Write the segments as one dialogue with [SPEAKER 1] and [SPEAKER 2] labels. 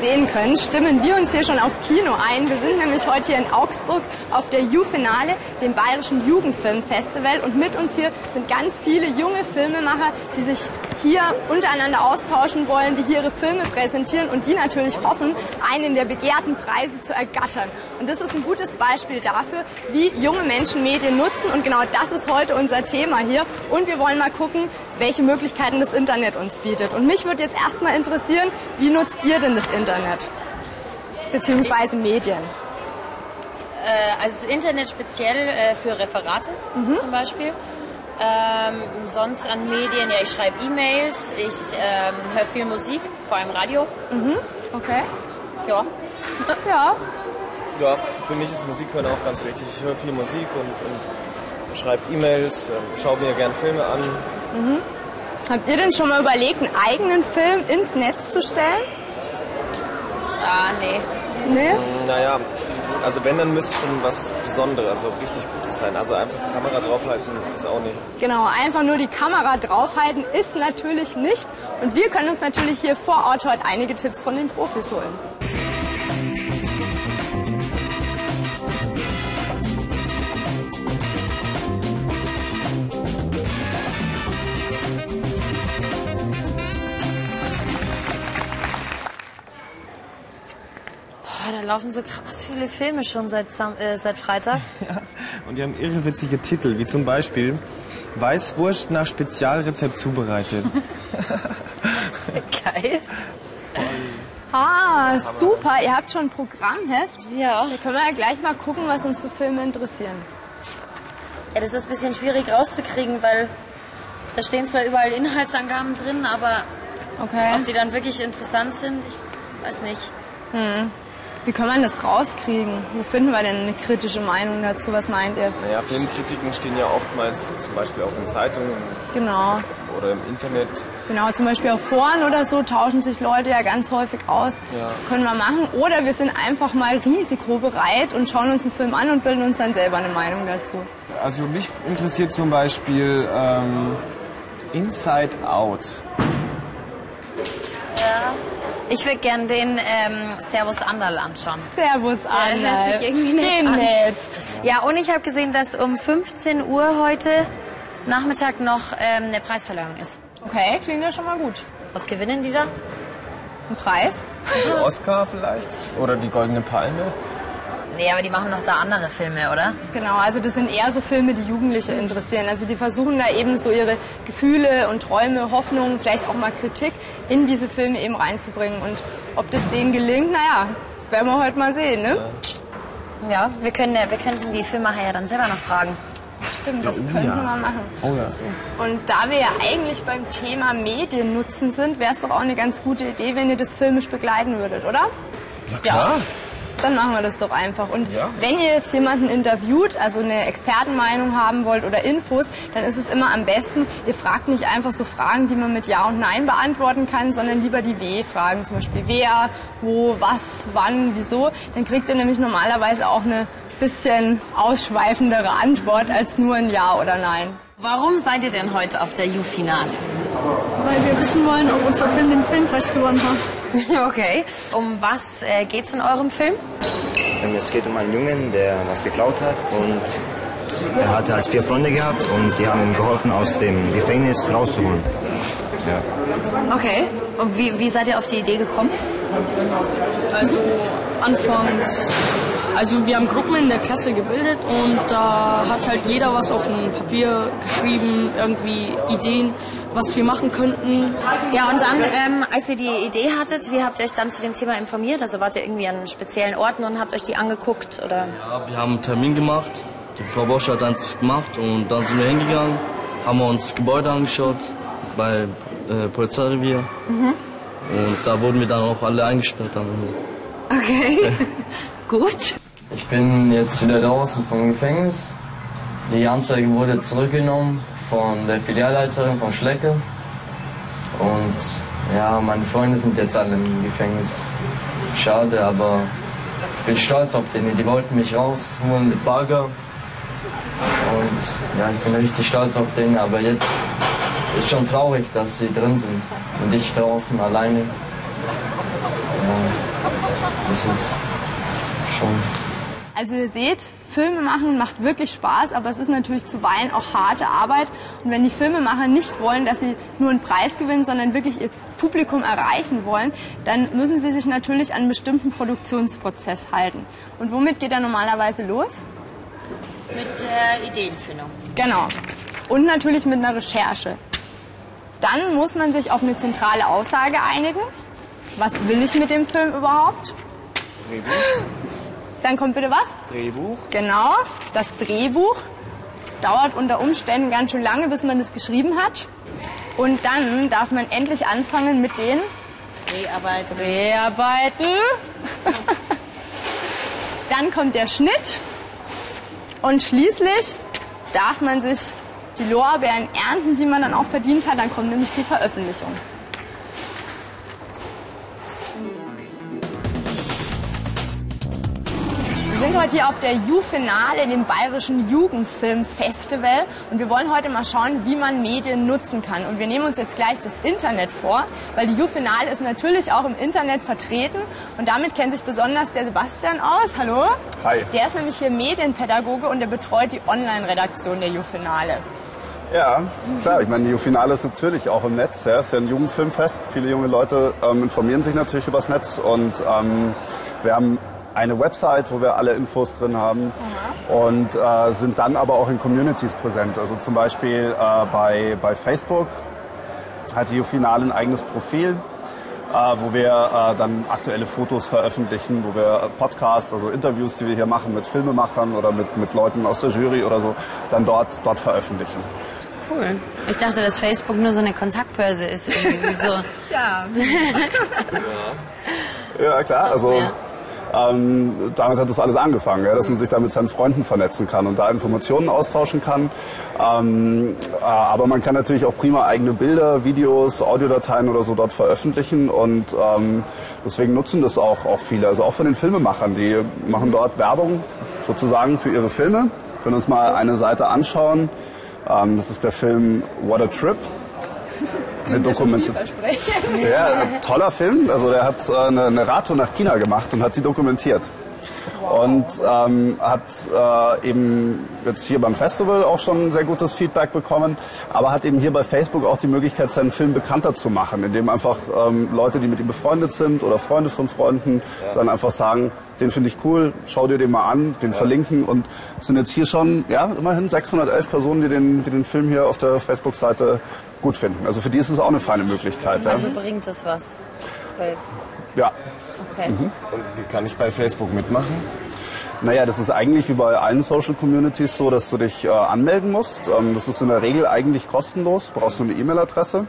[SPEAKER 1] sehen können, stimmen wir uns hier schon auf Kino ein. Wir sind nämlich heute hier in Augsburg auf der Jufinale, dem Bayerischen Jugendfilmfestival. Und mit uns hier sind ganz viele junge Filmemacher, die sich hier untereinander austauschen wollen, die hier ihre Filme präsentieren und die natürlich hoffen, einen der begehrten Preise zu ergattern. Und das ist ein gutes Beispiel dafür, wie junge Menschen Medien nutzen. Und genau das ist heute unser Thema hier. Und wir wollen mal gucken, welche Möglichkeiten das Internet uns bietet. Und mich würde jetzt erstmal interessieren, wie nutzt ihr denn das Internet? Beziehungsweise Medien?
[SPEAKER 2] Äh, also das Internet speziell äh, für Referate mhm. zum Beispiel. Ähm, sonst an Medien, ja, ich schreibe E-Mails, ich ähm, höre viel Musik, vor allem Radio.
[SPEAKER 1] Mhm. Okay.
[SPEAKER 2] Ja.
[SPEAKER 1] ja.
[SPEAKER 3] Ja, für mich ist Musik hören auch ganz wichtig. Ich höre viel Musik und, und schreibe E-Mails, äh, schaue mir gerne Filme an.
[SPEAKER 1] Mhm. Habt ihr denn schon mal überlegt, einen eigenen Film ins Netz zu stellen?
[SPEAKER 2] Ah, nee.
[SPEAKER 1] Nee?
[SPEAKER 3] Naja, also wenn, dann müsste schon was Besonderes, also richtig Gutes sein. Also einfach die Kamera draufhalten ist auch nicht.
[SPEAKER 1] Genau, einfach nur die Kamera draufhalten ist natürlich nicht. Und wir können uns natürlich hier vor Ort heute einige Tipps von den Profis holen.
[SPEAKER 2] Laufen so krass viele Filme schon seit, äh, seit Freitag.
[SPEAKER 3] Ja, und die haben irre witzige Titel, wie zum Beispiel Weißwurst nach Spezialrezept zubereitet.
[SPEAKER 2] Geil.
[SPEAKER 1] Ah, super. Ihr habt schon ein Programmheft?
[SPEAKER 2] Ja.
[SPEAKER 1] Da können wir ja gleich mal gucken, was uns für Filme interessieren.
[SPEAKER 2] Ja, das ist ein bisschen schwierig rauszukriegen, weil da stehen zwar überall Inhaltsangaben drin, aber
[SPEAKER 1] okay.
[SPEAKER 2] ob die dann wirklich interessant sind, ich weiß nicht.
[SPEAKER 1] Hm. Wie kann man das rauskriegen? Wo finden wir denn eine kritische Meinung dazu? Was meint ihr?
[SPEAKER 3] Naja, Filmkritiken stehen ja oftmals zum Beispiel auch in Zeitungen.
[SPEAKER 1] Genau.
[SPEAKER 3] Oder im Internet.
[SPEAKER 1] Genau, zum Beispiel auf Foren oder so tauschen sich Leute ja ganz häufig aus.
[SPEAKER 3] Ja.
[SPEAKER 1] Können wir machen. Oder wir sind einfach mal risikobereit und schauen uns einen Film an und bilden uns dann selber eine Meinung dazu.
[SPEAKER 3] Also mich interessiert zum Beispiel ähm, Inside Out.
[SPEAKER 2] Ja. Ich würde gerne den ähm, Servus Anderl anschauen.
[SPEAKER 1] Servus Anderl.
[SPEAKER 2] Der hört sich irgendwie nett
[SPEAKER 1] Den
[SPEAKER 2] an.
[SPEAKER 1] nett.
[SPEAKER 2] Ja, und ich habe gesehen, dass um 15 Uhr heute Nachmittag noch ähm, eine Preisverleihung ist.
[SPEAKER 1] Okay, klingt ja schon mal gut.
[SPEAKER 2] Was gewinnen die da?
[SPEAKER 1] Ein Preis?
[SPEAKER 3] Oscar vielleicht? Oder die Goldene Palme?
[SPEAKER 2] Nee, aber die machen doch da andere Filme, oder?
[SPEAKER 1] Genau, also das sind eher so Filme, die Jugendliche interessieren. Also die versuchen da eben so ihre Gefühle und Träume, Hoffnungen, vielleicht auch mal Kritik in diese Filme eben reinzubringen. Und ob das denen gelingt, naja, das werden wir heute mal sehen, ne?
[SPEAKER 2] Ja, wir, können, ja- wir könnten die Filmemacher ja dann selber noch fragen.
[SPEAKER 1] Stimmt, das
[SPEAKER 3] oh
[SPEAKER 1] könnten
[SPEAKER 3] ja.
[SPEAKER 1] wir mal machen.
[SPEAKER 3] Oh ja.
[SPEAKER 1] Und da wir ja eigentlich beim Thema Medien nutzen sind, wäre es doch auch eine ganz gute Idee, wenn ihr das filmisch begleiten würdet, oder?
[SPEAKER 3] Na klar.
[SPEAKER 1] Dann machen wir das doch einfach. Und
[SPEAKER 3] Ja.
[SPEAKER 1] wenn ihr jetzt jemanden interviewt, also eine Expertenmeinung haben wollt oder Infos, dann ist es immer am besten, ihr fragt nicht einfach so Fragen, die man mit Ja und Nein beantworten kann, sondern lieber die W-Fragen. Zum Beispiel wer, wo, was, wann, wieso. Dann kriegt ihr nämlich normalerweise auch eine bisschen ausschweifendere Antwort als nur ein Ja oder Nein.
[SPEAKER 2] Warum seid ihr denn heute auf der U-Finale?
[SPEAKER 4] Weil wir wissen wollen, ob unser Film den Filmpreis gewonnen hat.
[SPEAKER 2] Okay. Um was äh, geht's in eurem Film?
[SPEAKER 5] Es geht um einen Jungen, der was geklaut hat und er hatte halt vier Freunde gehabt und die haben ihm geholfen, aus dem Gefängnis rauszuholen. Ja.
[SPEAKER 2] Okay. Und wie, wie seid ihr auf die Idee gekommen?
[SPEAKER 4] Also anfangs, also wir haben Gruppen in der Klasse gebildet und da hat halt jeder was auf ein Papier geschrieben, irgendwie Ideen, was wir machen könnten.
[SPEAKER 2] Ja, und dann, ähm, als ihr die Idee hattet, wie habt ihr euch dann zu dem Thema informiert? Also wart ihr irgendwie an speziellen Orten und habt euch die angeguckt? Oder?
[SPEAKER 6] Ja, wir haben einen Termin gemacht. Die Frau Bosch hat eins gemacht und dann sind wir hingegangen, haben wir uns Gebäude angeschaut bei äh, Polizeirevier. Und da wurden wir dann auch alle eingesperrt am Ende.
[SPEAKER 2] Okay. Gut.
[SPEAKER 6] Ich bin jetzt wieder draußen vom Gefängnis. Die Anzeige wurde zurückgenommen von der Filialleiterin von Schlecke. Und ja, meine Freunde sind jetzt alle im Gefängnis. Schade, aber ich bin stolz auf denen. Die wollten mich rausholen mit Bagger. Und ja, ich bin richtig stolz auf denen, aber jetzt ist schon traurig, dass sie drin sind und ich draußen alleine. Ja, das ist schon.
[SPEAKER 1] Also ihr seht, Filme machen macht wirklich Spaß, aber es ist natürlich zuweilen auch harte Arbeit. Und wenn die Filmemacher nicht wollen, dass sie nur einen Preis gewinnen, sondern wirklich ihr Publikum erreichen wollen, dann müssen sie sich natürlich an einen bestimmten Produktionsprozess halten. Und womit geht er normalerweise los?
[SPEAKER 2] Mit der Ideenfindung.
[SPEAKER 1] Genau. Und natürlich mit einer Recherche. Dann muss man sich auf eine zentrale Aussage einigen. Was will ich mit dem Film überhaupt?
[SPEAKER 3] Drehbuch.
[SPEAKER 1] Dann kommt bitte was?
[SPEAKER 3] Drehbuch.
[SPEAKER 1] Genau, das Drehbuch dauert unter Umständen ganz schön lange, bis man das geschrieben hat. Und dann darf man endlich anfangen mit den
[SPEAKER 2] Dreharbeiten.
[SPEAKER 1] Dreharbeiten. dann kommt der Schnitt. Und schließlich darf man sich die Lorbeeren ernten, die man dann auch verdient hat. Dann kommt nämlich die Veröffentlichung. Sind heute hier auf der Jufinale, dem Bayerischen Jugendfilmfestival. Und wir wollen heute mal schauen, wie man Medien nutzen kann. Und wir nehmen uns jetzt gleich das Internet vor, weil die Jufinale ist natürlich auch im Internet vertreten. Und damit kennt sich besonders der Sebastian aus. Hallo.
[SPEAKER 7] Hi.
[SPEAKER 1] Der ist nämlich hier Medienpädagoge und der betreut die Online-Redaktion der Jufinale.
[SPEAKER 7] Ja, klar. Ich meine, die Finale ist natürlich auch im Netz. Ja. Es ist ja ein Jugendfilmfest. Viele junge Leute ähm, informieren sich natürlich übers Netz. Und ähm, wir haben eine Website, wo wir alle Infos drin haben und äh, sind dann aber auch in Communities präsent. Also zum Beispiel äh, bei, bei Facebook hat die Finale ein eigenes Profil, äh, wo wir äh, dann aktuelle Fotos veröffentlichen, wo wir Podcasts, also Interviews, die wir hier machen mit Filmemachern oder mit, mit Leuten aus der Jury oder so, dann dort, dort veröffentlichen.
[SPEAKER 2] Cool. Ich dachte, dass Facebook nur so eine Kontaktbörse ist. Irgendwie so.
[SPEAKER 1] Ja.
[SPEAKER 7] Ja, klar. Also
[SPEAKER 2] Ja.
[SPEAKER 7] Ähm, damit hat das alles angefangen, ja, dass man sich da mit seinen Freunden vernetzen kann und da Informationen austauschen kann. Ähm, äh, aber man kann natürlich auch prima eigene Bilder, Videos, Audiodateien oder so dort veröffentlichen und ähm, deswegen nutzen das auch, auch viele. Also auch von den Filmemachern, die machen dort Werbung sozusagen für ihre Filme. Wir können uns mal eine Seite anschauen. Ähm, das ist der Film What a Trip. Eine Dokumentation. Ja, ein toller Film. Also der hat äh, eine, eine Radtour nach China gemacht und hat sie dokumentiert. Und ähm, hat äh, eben jetzt hier beim Festival auch schon sehr gutes Feedback bekommen, aber hat eben hier bei Facebook auch die Möglichkeit, seinen Film bekannter zu machen, indem einfach ähm, Leute, die mit ihm befreundet sind oder Freunde von Freunden, dann einfach sagen, den finde ich cool, schau dir den mal an, den verlinken und es sind jetzt hier schon ja immerhin 611 Personen, die den, die den Film hier auf der Facebook-Seite gut finden. Also für die ist es auch eine feine Möglichkeit. Ja.
[SPEAKER 2] Also bringt das was. Bei,
[SPEAKER 7] ja.
[SPEAKER 2] okay.
[SPEAKER 3] Und wie kann ich bei Facebook mitmachen?
[SPEAKER 7] Naja, das ist eigentlich wie bei allen Social Communities so, dass du dich äh, anmelden musst. Ähm, das ist in der Regel eigentlich kostenlos, brauchst du eine E-Mail-Adresse.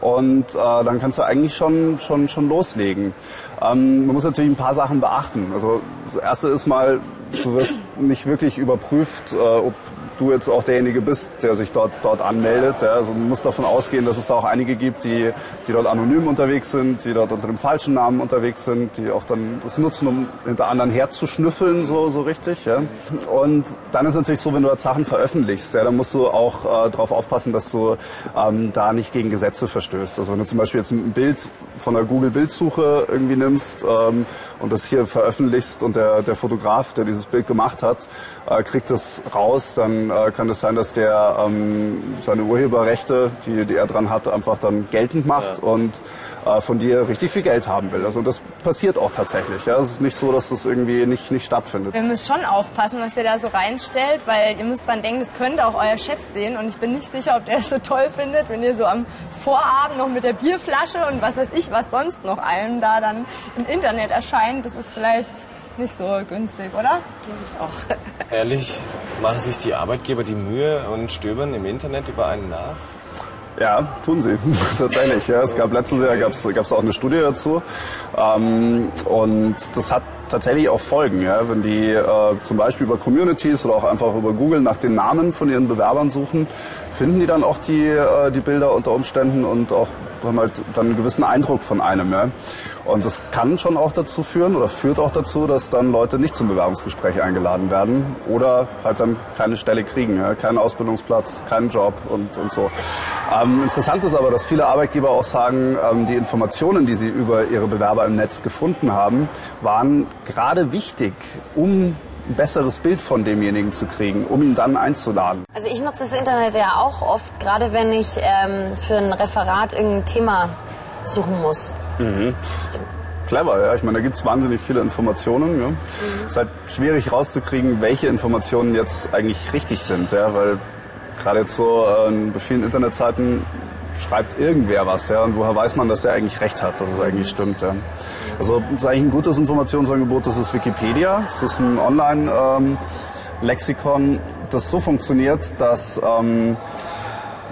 [SPEAKER 7] Und äh, dann kannst du eigentlich schon, schon, schon loslegen. Ähm, man muss natürlich ein paar Sachen beachten. Also das Erste ist mal, du wirst nicht wirklich überprüft, äh, ob du jetzt auch derjenige bist, der sich dort, dort anmeldet. Ja, also man muss davon ausgehen, dass es da auch einige gibt, die, die dort anonym unterwegs sind, die dort unter dem falschen Namen unterwegs sind, die auch dann das nutzen, um hinter anderen herzuschnüffeln, so, so richtig. Ja. Und dann ist natürlich so, wenn du dort Sachen veröffentlichst, ja, dann musst du auch äh, darauf aufpassen, dass du ähm, da nicht gegen Gesetze verstößt. Also wenn du zum Beispiel jetzt ein Bild von der Google-Bildsuche irgendwie nimmst ähm, und das hier veröffentlichst und der, der Fotograf, der dieses Bild gemacht hat, äh, kriegt das raus, dann äh, kann es sein, dass der ähm, seine Urheberrechte, die, die er dran hat, einfach dann geltend macht und äh, von dir richtig viel Geld haben will. Also das passiert auch tatsächlich. Ja? Es ist nicht so, dass das irgendwie nicht, nicht stattfindet.
[SPEAKER 1] Ihr müsst schon aufpassen, was ihr da so reinstellt, weil ihr müsst dran denken, das könnte auch euer Chef sehen. Und ich bin nicht sicher, ob der es so toll findet, wenn ihr so am Vorabend noch mit der Bierflasche und was weiß ich, was sonst noch allem da dann im Internet erscheint. Das ist vielleicht nicht so günstig, oder?
[SPEAKER 3] Ehrlich, machen sich die Arbeitgeber die Mühe und stöbern im Internet über einen nach?
[SPEAKER 7] Ja, tun sie tatsächlich. Ja. Es gab letztes Jahr gab's, gab's auch eine Studie dazu ähm, und das hat tatsächlich auch Folgen. Ja. Wenn die äh, zum Beispiel über Communities oder auch einfach über Google nach den Namen von ihren Bewerbern suchen, finden die dann auch die, äh, die Bilder unter Umständen und auch haben halt dann einen gewissen Eindruck von einem. Ja? Und das kann schon auch dazu führen oder führt auch dazu, dass dann Leute nicht zum Bewerbungsgespräch eingeladen werden oder halt dann keine Stelle kriegen, ja? keinen Ausbildungsplatz, keinen Job und, und so. Ähm, interessant ist aber, dass viele Arbeitgeber auch sagen, ähm, die Informationen, die sie über ihre Bewerber im Netz gefunden haben, waren gerade wichtig, um ein besseres Bild von demjenigen zu kriegen, um ihn dann einzuladen.
[SPEAKER 8] Also ich nutze das Internet ja auch oft, gerade wenn ich ähm, für ein Referat irgendein Thema suchen muss.
[SPEAKER 7] Mhm. Clever, ja. Ich meine, da gibt es wahnsinnig viele Informationen. Ja. Mhm. Es ist halt schwierig rauszukriegen, welche Informationen jetzt eigentlich richtig sind, ja, weil gerade jetzt so äh, bei vielen Internetseiten schreibt irgendwer was, ja, und woher weiß man, dass er eigentlich recht hat, dass es eigentlich stimmt, ja. Also das ist eigentlich ein gutes Informationsangebot, das ist Wikipedia. Das ist ein Online-Lexikon, ähm, das so funktioniert, dass ähm,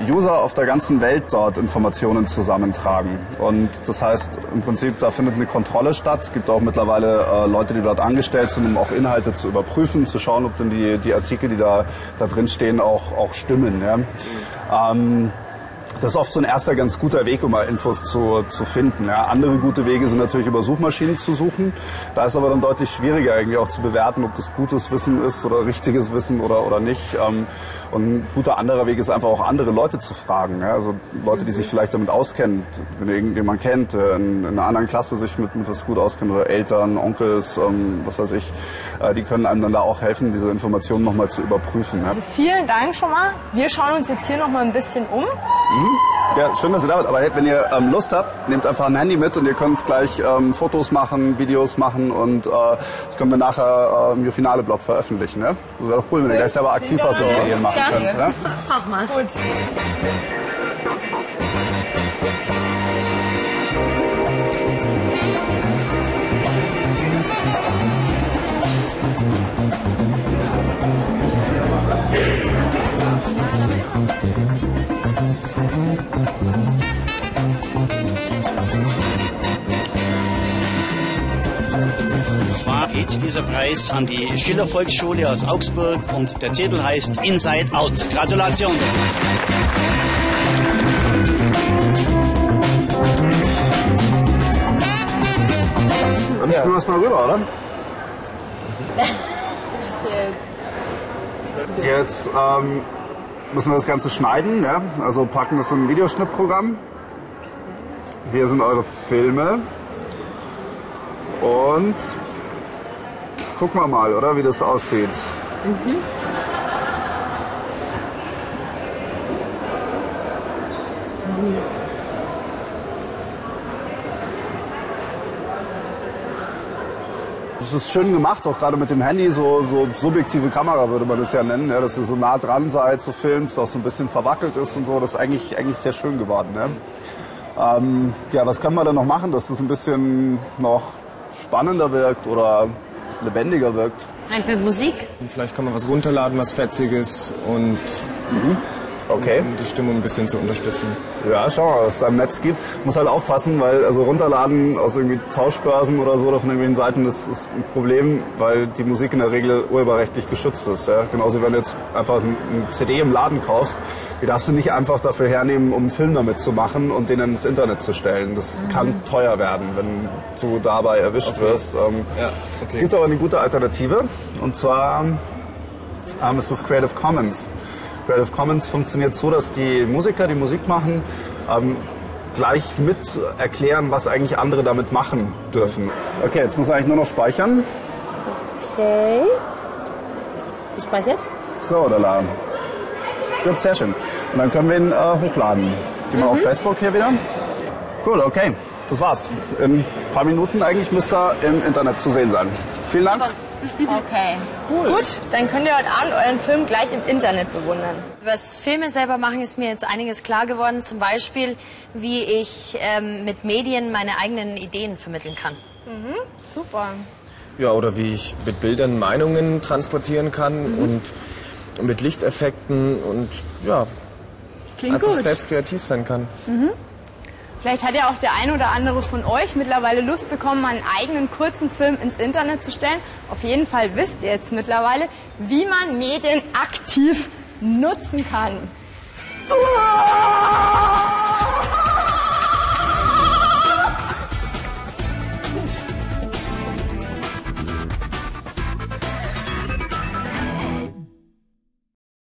[SPEAKER 7] User auf der ganzen Welt dort Informationen zusammentragen. Und das heißt, im Prinzip, da findet eine Kontrolle statt. Es gibt auch mittlerweile äh, Leute, die dort angestellt sind, um auch Inhalte zu überprüfen, zu schauen, ob denn die, die Artikel, die da, da drin stehen, auch, auch stimmen. Ja? Ähm, das ist oft so ein erster ganz guter Weg, um mal Infos zu, zu finden. Ja. Andere gute Wege sind natürlich über Suchmaschinen zu suchen. Da ist aber dann deutlich schwieriger irgendwie auch zu bewerten, ob das gutes Wissen ist oder richtiges Wissen oder, oder nicht. Ähm, und ein guter anderer Weg ist einfach auch andere Leute zu fragen. Ja? Also Leute, die sich vielleicht damit auskennen, wenn irgendjemand kennt, äh, in, in, einer anderen Klasse sich mit, mit was gut auskennt oder Eltern, Onkels, ähm, was weiß ich, äh, die können einem dann da auch helfen, diese Informationen nochmal zu überprüfen. Ja?
[SPEAKER 1] Also vielen Dank schon mal. Wir schauen uns jetzt hier nochmal ein bisschen um. Mhm.
[SPEAKER 7] Ja, schön, dass ihr da seid. Aber wenn ihr ähm, Lust habt, nehmt einfach ein Handy mit und ihr könnt gleich ähm, Fotos machen, Videos machen und äh, das können wir nachher äh, im Finale-Blog veröffentlichen. Ja? Das wäre doch cool, wenn ihr gleich selber aktiv was in Medien machen könnt. Ja?
[SPEAKER 8] Mach mal. Gut.
[SPEAKER 9] Geht dieser Preis an die Schiller Volksschule aus Augsburg und der Titel heißt Inside Out. Gratulation dazu.
[SPEAKER 7] Dann spielen wir es mal rüber, oder? Jetzt ähm, müssen wir das Ganze schneiden, ja? also packen das in ein Videoschnittprogramm. Hier sind eure Filme. Und gucken wir mal, oder wie das aussieht. Mhm. Das ist schön gemacht, auch gerade mit dem Handy, so, so subjektive Kamera würde man das ja nennen, ja, dass ihr so nah dran seid, so filmst, auch so ein bisschen verwackelt ist und so. Das ist eigentlich, eigentlich sehr schön geworden. Ne? Ähm, ja, was können wir denn noch machen, dass das ein bisschen noch spannender wirkt oder lebendiger wirkt.
[SPEAKER 8] Vielleicht mit Musik?
[SPEAKER 3] Vielleicht kann man was runterladen, was Fetziges und mhm.
[SPEAKER 7] Okay.
[SPEAKER 3] Um die Stimmung ein bisschen zu unterstützen.
[SPEAKER 7] Ja, schau mal, was es im Netz gibt. Muss halt aufpassen, weil also runterladen aus irgendwie Tauschbörsen oder so oder von irgendwelchen Seiten, das ist ein Problem, weil die Musik in der Regel urheberrechtlich geschützt ist. Ja? Genauso wie wenn du jetzt einfach ein CD im Laden kaufst, die darfst du nicht einfach dafür hernehmen, um einen Film damit zu machen und den ins Internet zu stellen. Das mhm. kann teuer werden, wenn du dabei erwischt okay. wirst. Ähm, ja, okay. Es gibt aber eine gute Alternative und zwar ähm, ist das Creative Commons. Creative Commons funktioniert so, dass die Musiker, die Musik machen, ähm, gleich mit erklären, was eigentlich andere damit machen dürfen. Okay, jetzt muss er eigentlich nur noch speichern.
[SPEAKER 8] Okay. Gespeichert?
[SPEAKER 7] So, da laden. Gut, sehr schön. Und dann können wir ihn äh, hochladen. Gehen wir mhm. auf Facebook hier wieder. Cool, okay. Das war's. In ein paar Minuten eigentlich müsste er im Internet zu sehen sein. Vielen Dank.
[SPEAKER 1] Okay. Cool. Gut, dann könnt ihr heute Abend euren Film gleich im Internet bewundern.
[SPEAKER 2] Das Filme selber machen ist mir jetzt einiges klar geworden. Zum Beispiel, wie ich ähm, mit Medien meine eigenen Ideen vermitteln kann.
[SPEAKER 1] Mhm, super.
[SPEAKER 3] Ja, oder wie ich mit Bildern Meinungen transportieren kann mhm. und mit Lichteffekten und ja, Klingt einfach gut. selbst kreativ sein kann.
[SPEAKER 1] Mhm. Vielleicht hat ja auch der ein oder andere von euch mittlerweile Lust bekommen, einen eigenen kurzen Film ins Internet zu stellen. Auf jeden Fall wisst ihr jetzt mittlerweile, wie man Medien aktiv nutzen kann. Uah!